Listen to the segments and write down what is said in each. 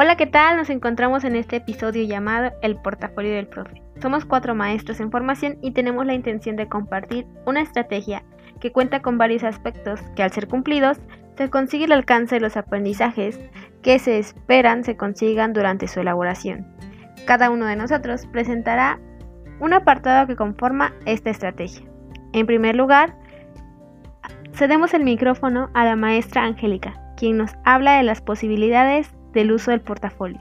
Hola, ¿qué tal? Nos encontramos en este episodio llamado El portafolio del profe. Somos cuatro maestros en formación y tenemos la intención de compartir una estrategia que cuenta con varios aspectos que al ser cumplidos se consigue el alcance de los aprendizajes que se esperan se consigan durante su elaboración. Cada uno de nosotros presentará un apartado que conforma esta estrategia. En primer lugar, cedemos el micrófono a la maestra Angélica, quien nos habla de las posibilidades del uso del portafolio.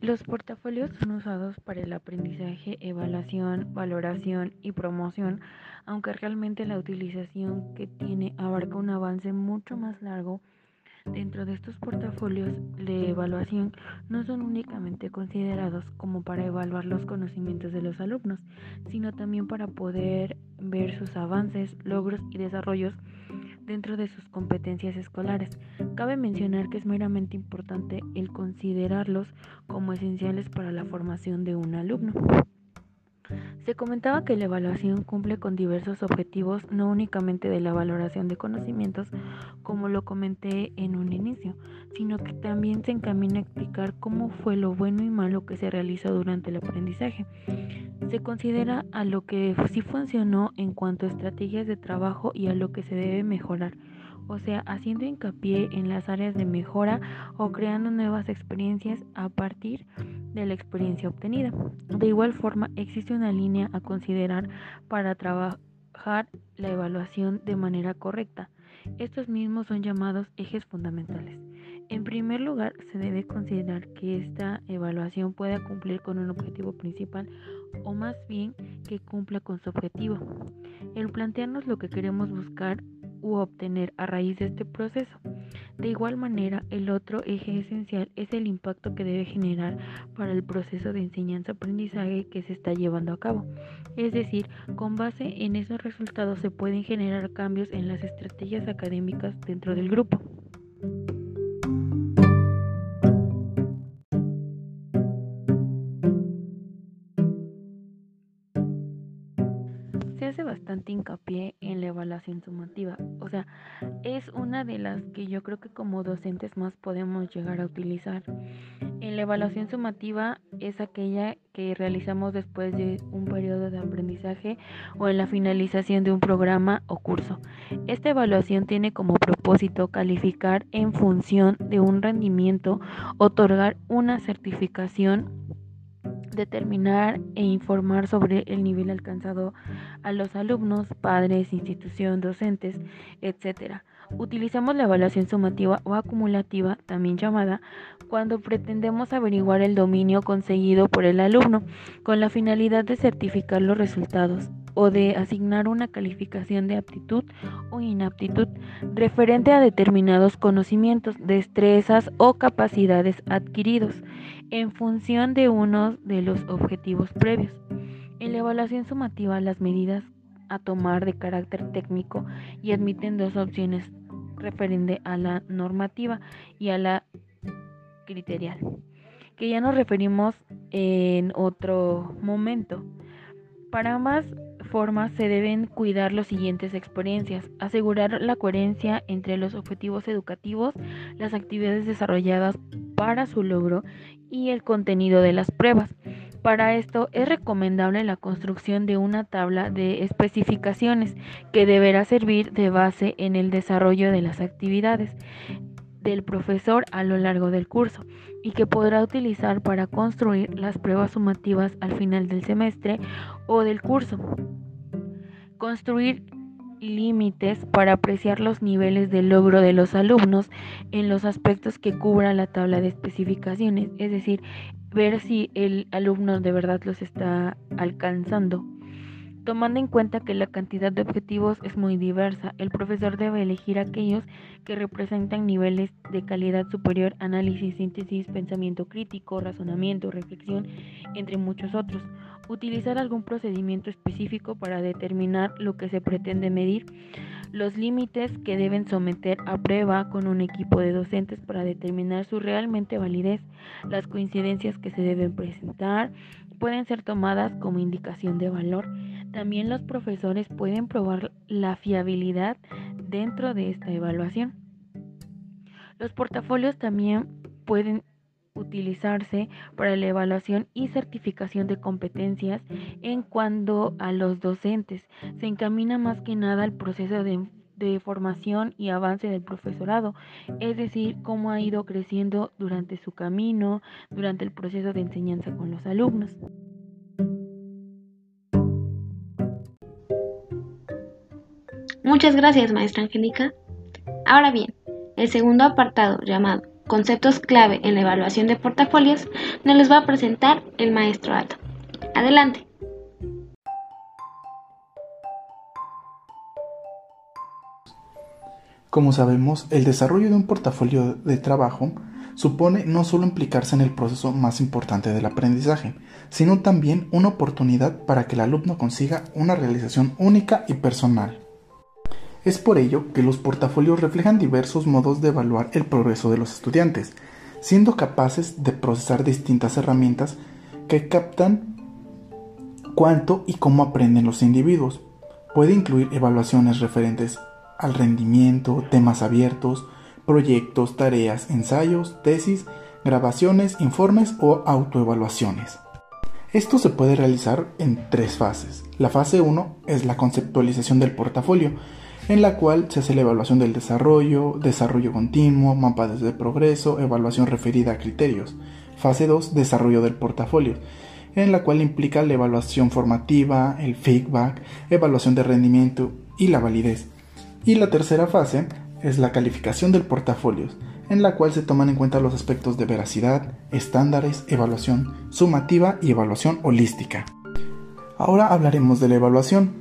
Los portafolios son usados para el aprendizaje, evaluación, valoración y promoción, aunque realmente la utilización que tiene abarca un avance mucho más largo Dentro de estos portafolios de evaluación no son únicamente considerados como para evaluar los conocimientos de los alumnos, sino también para poder ver sus avances, logros y desarrollos dentro de sus competencias escolares. Cabe mencionar que es meramente importante el considerarlos como esenciales para la formación de un alumno. Se comentaba que la evaluación cumple con diversos objetivos, no únicamente de la valoración de conocimientos, como lo comenté en un inicio, sino que también se encamina a explicar cómo fue lo bueno y malo que se realizó durante el aprendizaje. Se considera a lo que sí funcionó en cuanto a estrategias de trabajo y a lo que se debe mejorar o sea, haciendo hincapié en las áreas de mejora o creando nuevas experiencias a partir de la experiencia obtenida. De igual forma, existe una línea a considerar para trabajar la evaluación de manera correcta. Estos mismos son llamados ejes fundamentales. En primer lugar, se debe considerar que esta evaluación pueda cumplir con un objetivo principal o más bien que cumpla con su objetivo. El plantearnos lo que queremos buscar u obtener a raíz de este proceso. De igual manera, el otro eje esencial es el impacto que debe generar para el proceso de enseñanza-aprendizaje que se está llevando a cabo. Es decir, con base en esos resultados se pueden generar cambios en las estrategias académicas dentro del grupo. Hace bastante hincapié en la evaluación sumativa. O sea, es una de las que yo creo que como docentes más podemos llegar a utilizar. En la evaluación sumativa es aquella que realizamos después de un periodo de aprendizaje o en la finalización de un programa o curso. Esta evaluación tiene como propósito calificar en función de un rendimiento, otorgar una certificación determinar e informar sobre el nivel alcanzado a los alumnos, padres, institución, docentes, etc. Utilizamos la evaluación sumativa o acumulativa, también llamada, cuando pretendemos averiguar el dominio conseguido por el alumno con la finalidad de certificar los resultados o de asignar una calificación de aptitud o inaptitud referente a determinados conocimientos, destrezas o capacidades adquiridos en función de uno de los objetivos previos. En la evaluación sumativa, las medidas a tomar de carácter técnico y admiten dos opciones referente a la normativa y a la criterial, que ya nos referimos en otro momento. Para ambas se deben cuidar las siguientes experiencias, asegurar la coherencia entre los objetivos educativos, las actividades desarrolladas para su logro y el contenido de las pruebas. Para esto es recomendable la construcción de una tabla de especificaciones que deberá servir de base en el desarrollo de las actividades del profesor a lo largo del curso y que podrá utilizar para construir las pruebas sumativas al final del semestre o del curso. Construir límites para apreciar los niveles de logro de los alumnos en los aspectos que cubra la tabla de especificaciones, es decir, ver si el alumno de verdad los está alcanzando. Tomando en cuenta que la cantidad de objetivos es muy diversa, el profesor debe elegir aquellos que representan niveles de calidad superior, análisis, síntesis, pensamiento crítico, razonamiento, reflexión, entre muchos otros. Utilizar algún procedimiento específico para determinar lo que se pretende medir, los límites que deben someter a prueba con un equipo de docentes para determinar su realmente validez, las coincidencias que se deben presentar, pueden ser tomadas como indicación de valor. También los profesores pueden probar la fiabilidad dentro de esta evaluación. Los portafolios también pueden utilizarse para la evaluación y certificación de competencias en cuanto a los docentes. Se encamina más que nada al proceso de, de, formación y avance del profesorado, es decir, cómo ha ido creciendo durante su camino, durante el proceso de enseñanza con los alumnos. Muchas gracias, maestra Angélica. Ahora bien, el segundo apartado, llamado Conceptos clave en la evaluación de portafolios, nos los va a presentar el maestro Ato. Adelante. Como sabemos, el desarrollo de un portafolio de trabajo supone no solo implicarse en el proceso más importante del aprendizaje, sino también una oportunidad para que el alumno consiga una realización única y personal. Es por ello que los portafolios reflejan diversos modos de evaluar el progreso de los estudiantes, siendo capaces de procesar distintas herramientas que captan cuánto y cómo aprenden los individuos. Puede incluir evaluaciones referentes al rendimiento, temas abiertos, proyectos, tareas, ensayos, tesis, grabaciones, informes o autoevaluaciones. Esto se puede realizar en tres fases. La fase 1 es la conceptualización del portafolio, en la cual se hace la evaluación del desarrollo, desarrollo continuo, mapas de progreso, evaluación referida a criterios. Fase 2, desarrollo del portafolio, en la cual implica la evaluación formativa, el feedback, evaluación de rendimiento y la validez. Y la tercera fase es la calificación del portafolio, en la cual se toman en cuenta los aspectos de veracidad, estándares, evaluación sumativa y evaluación holística. Ahora hablaremos de la evaluación.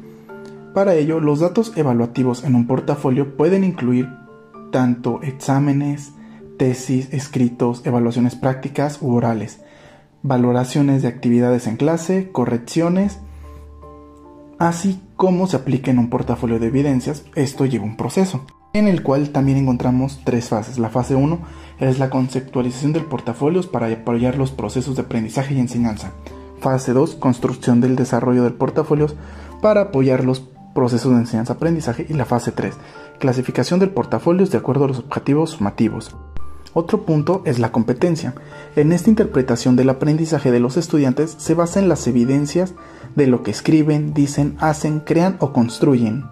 Para ello, los datos evaluativos en un portafolio pueden incluir tanto exámenes, tesis, escritos, evaluaciones prácticas u orales, valoraciones de actividades en clase, correcciones, así como se aplica en un portafolio de evidencias, esto lleva un proceso, en el cual también encontramos tres fases. La fase 1 es la conceptualización del portafolio para apoyar los procesos de aprendizaje y enseñanza. Fase 2, construcción del desarrollo del portafolio para apoyar los procesos de enseñanza-aprendizaje y la fase 3, clasificación del portafolio de acuerdo a los objetivos sumativos. Otro punto es la competencia. En esta interpretación del aprendizaje de los estudiantes se basa en las evidencias de lo que escriben, dicen, hacen, crean o construyen.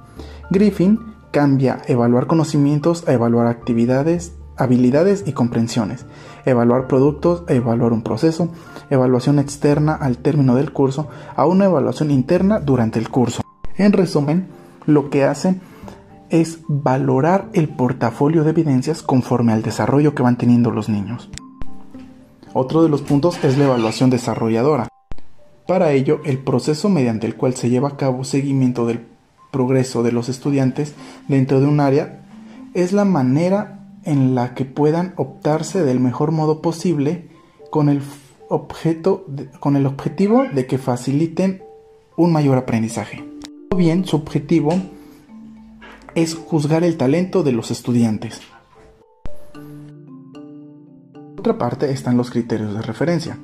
Griffin cambia evaluar conocimientos a evaluar actividades, habilidades y comprensiones, evaluar productos a evaluar un proceso, evaluación externa al término del curso a una evaluación interna durante el curso. En resumen, lo que hacen es valorar el portafolio de evidencias conforme al desarrollo que van teniendo los niños. Otro de los puntos es la evaluación desarrolladora. Para ello, el proceso mediante el cual se lleva a cabo seguimiento del progreso de los estudiantes dentro de un área es la manera en la que puedan optarse del mejor modo posible con el, objeto con el objetivo de que faciliten un mayor aprendizaje bien su objetivo es juzgar el talento de los estudiantes. Otra parte están los criterios de referencia.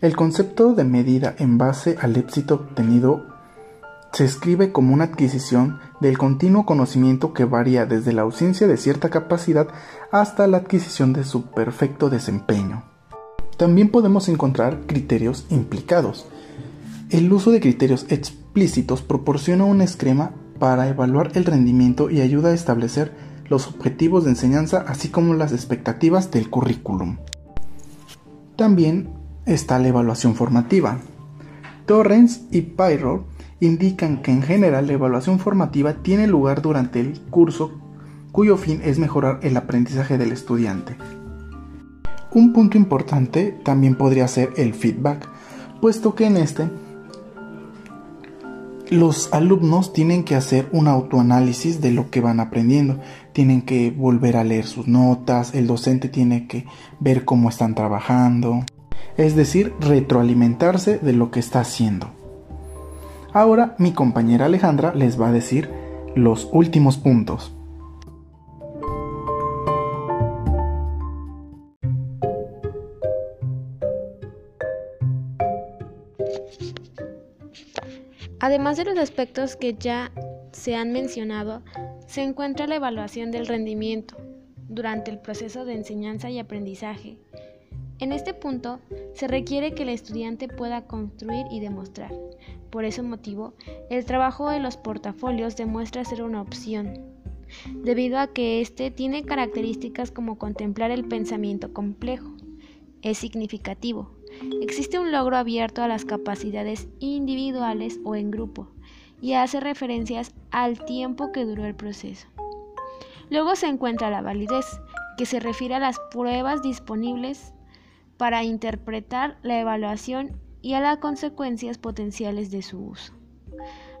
El concepto de medida en base al éxito obtenido se escribe como una adquisición del continuo conocimiento que varía desde la ausencia de cierta capacidad hasta la adquisición de su perfecto desempeño. También podemos encontrar criterios implicados. El uso de criterios explícitos proporciona un esquema para evaluar el rendimiento y ayuda a establecer los objetivos de enseñanza así como las expectativas del currículum. También está la evaluación formativa. Torrens y Pyro indican que en general la evaluación formativa tiene lugar durante el curso cuyo fin es mejorar el aprendizaje del estudiante. Un punto importante también podría ser el feedback, puesto que en este los alumnos tienen que hacer un autoanálisis de lo que van aprendiendo, tienen que volver a leer sus notas, el docente tiene que ver cómo están trabajando, es decir, retroalimentarse de lo que está haciendo. Ahora mi compañera Alejandra les va a decir los últimos puntos. Además de los aspectos que ya se han mencionado, se encuentra la evaluación del rendimiento durante el proceso de enseñanza y aprendizaje. En este punto, se requiere que el estudiante pueda construir y demostrar. Por ese motivo, el trabajo de los portafolios demuestra ser una opción, debido a que éste tiene características como contemplar el pensamiento complejo. Es significativo. Existe un logro abierto a las capacidades individuales o en grupo y hace referencias al tiempo que duró el proceso. Luego se encuentra la validez, que se refiere a las pruebas disponibles para interpretar la evaluación y a las consecuencias potenciales de su uso.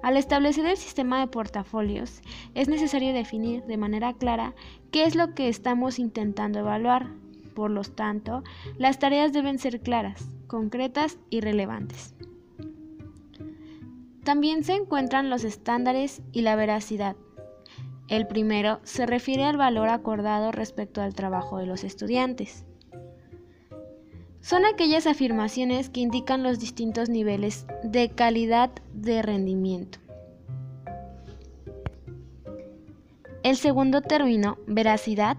Al establecer el sistema de portafolios, es necesario definir de manera clara qué es lo que estamos intentando evaluar. Por lo tanto, las tareas deben ser claras, concretas y relevantes. También se encuentran los estándares y la veracidad. El primero se refiere al valor acordado respecto al trabajo de los estudiantes. Son aquellas afirmaciones que indican los distintos niveles de calidad de rendimiento. El segundo término, veracidad,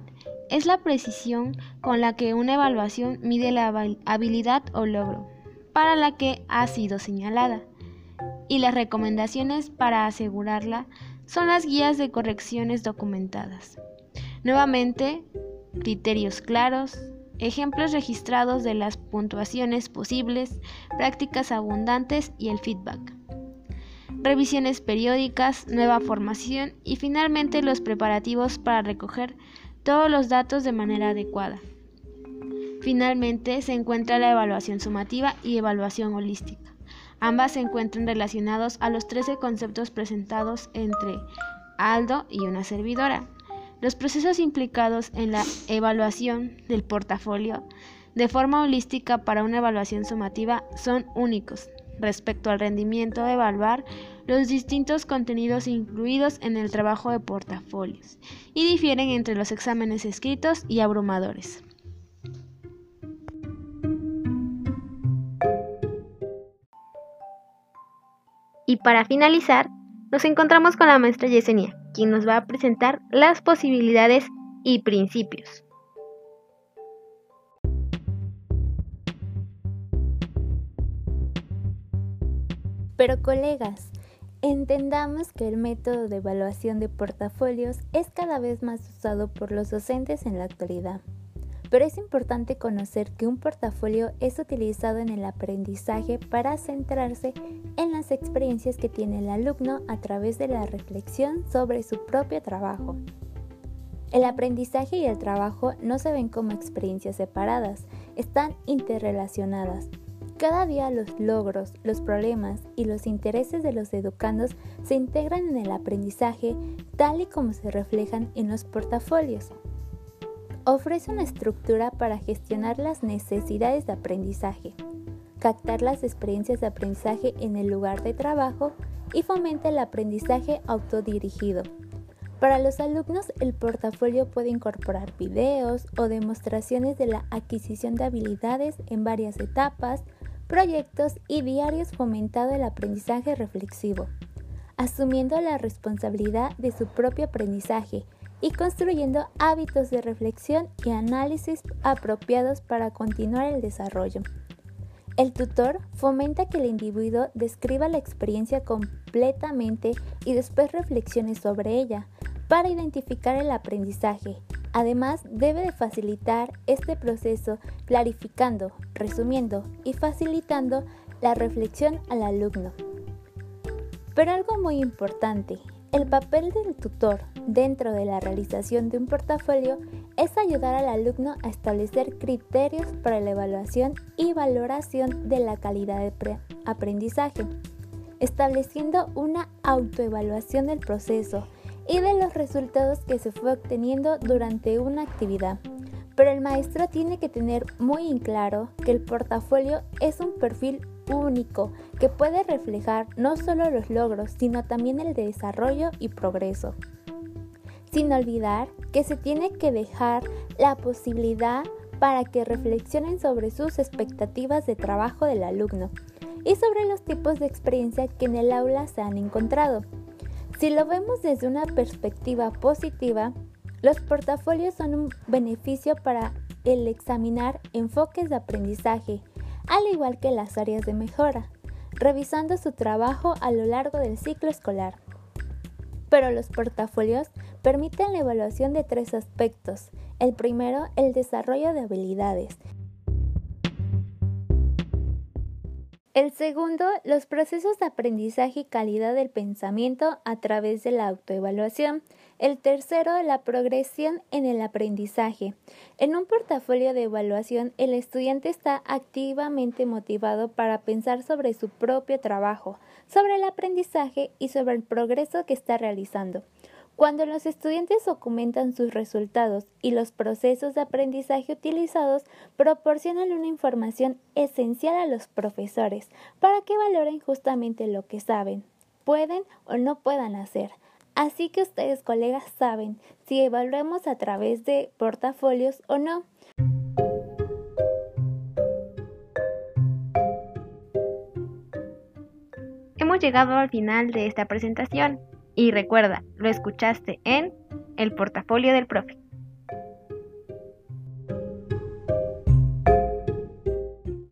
es la precisión con la que una evaluación mide la habilidad o logro para la que ha sido señalada y las recomendaciones para asegurarla son las guías de correcciones documentadas. Nuevamente, criterios claros, ejemplos registrados de las puntuaciones posibles, prácticas abundantes y el feedback. Revisiones periódicas, nueva formación y finalmente los preparativos para recoger todos los datos de manera adecuada. Finalmente se encuentra la evaluación sumativa y evaluación holística. Ambas se encuentran relacionados a los 13 conceptos presentados entre Aldo y una servidora. Los procesos implicados en la evaluación del portafolio de forma holística para una evaluación sumativa son únicos respecto al rendimiento de evaluar los distintos contenidos incluidos en el trabajo de portafolios y difieren entre los exámenes escritos y abrumadores. Y para finalizar, nos encontramos con la maestra Yesenia, quien nos va a presentar las posibilidades y principios. Pero colegas, entendamos que el método de evaluación de portafolios es cada vez más usado por los docentes en la actualidad. Pero es importante conocer que un portafolio es utilizado en el aprendizaje para centrarse en las experiencias que tiene el alumno a través de la reflexión sobre su propio trabajo. El aprendizaje y el trabajo no se ven como experiencias separadas, están interrelacionadas. Cada día los logros, los problemas y los intereses de los educandos se integran en el aprendizaje tal y como se reflejan en los portafolios ofrece una estructura para gestionar las necesidades de aprendizaje, captar las experiencias de aprendizaje en el lugar de trabajo y fomenta el aprendizaje autodirigido. Para los alumnos, el portafolio puede incorporar videos o demostraciones de la adquisición de habilidades en varias etapas, proyectos y diarios fomentando el aprendizaje reflexivo, asumiendo la responsabilidad de su propio aprendizaje y construyendo hábitos de reflexión y análisis apropiados para continuar el desarrollo. El tutor fomenta que el individuo describa la experiencia completamente y después reflexione sobre ella para identificar el aprendizaje. Además, debe de facilitar este proceso clarificando, resumiendo y facilitando la reflexión al alumno. Pero algo muy importante, el papel del tutor dentro de la realización de un portafolio es ayudar al alumno a establecer criterios para la evaluación y valoración de la calidad de aprendizaje, estableciendo una autoevaluación del proceso y de los resultados que se fue obteniendo durante una actividad. Pero el maestro tiene que tener muy en claro que el portafolio es un perfil único que puede reflejar no solo los logros, sino también el desarrollo y progreso. Sin olvidar que se tiene que dejar la posibilidad para que reflexionen sobre sus expectativas de trabajo del alumno y sobre los tipos de experiencia que en el aula se han encontrado. Si lo vemos desde una perspectiva positiva, los portafolios son un beneficio para el examinar enfoques de aprendizaje, al igual que las áreas de mejora, revisando su trabajo a lo largo del ciclo escolar. Pero los portafolios permiten la evaluación de tres aspectos. El primero, el desarrollo de habilidades. El segundo, los procesos de aprendizaje y calidad del pensamiento a través de la autoevaluación. El tercero, la progresión en el aprendizaje. En un portafolio de evaluación, el estudiante está activamente motivado para pensar sobre su propio trabajo, sobre el aprendizaje y sobre el progreso que está realizando. Cuando los estudiantes documentan sus resultados y los procesos de aprendizaje utilizados, proporcionan una información esencial a los profesores para que valoren justamente lo que saben, pueden o no puedan hacer. Así que ustedes, colegas, saben si evaluamos a través de portafolios o no. Hemos llegado al final de esta presentación. Y recuerda, lo escuchaste en El portafolio del profe.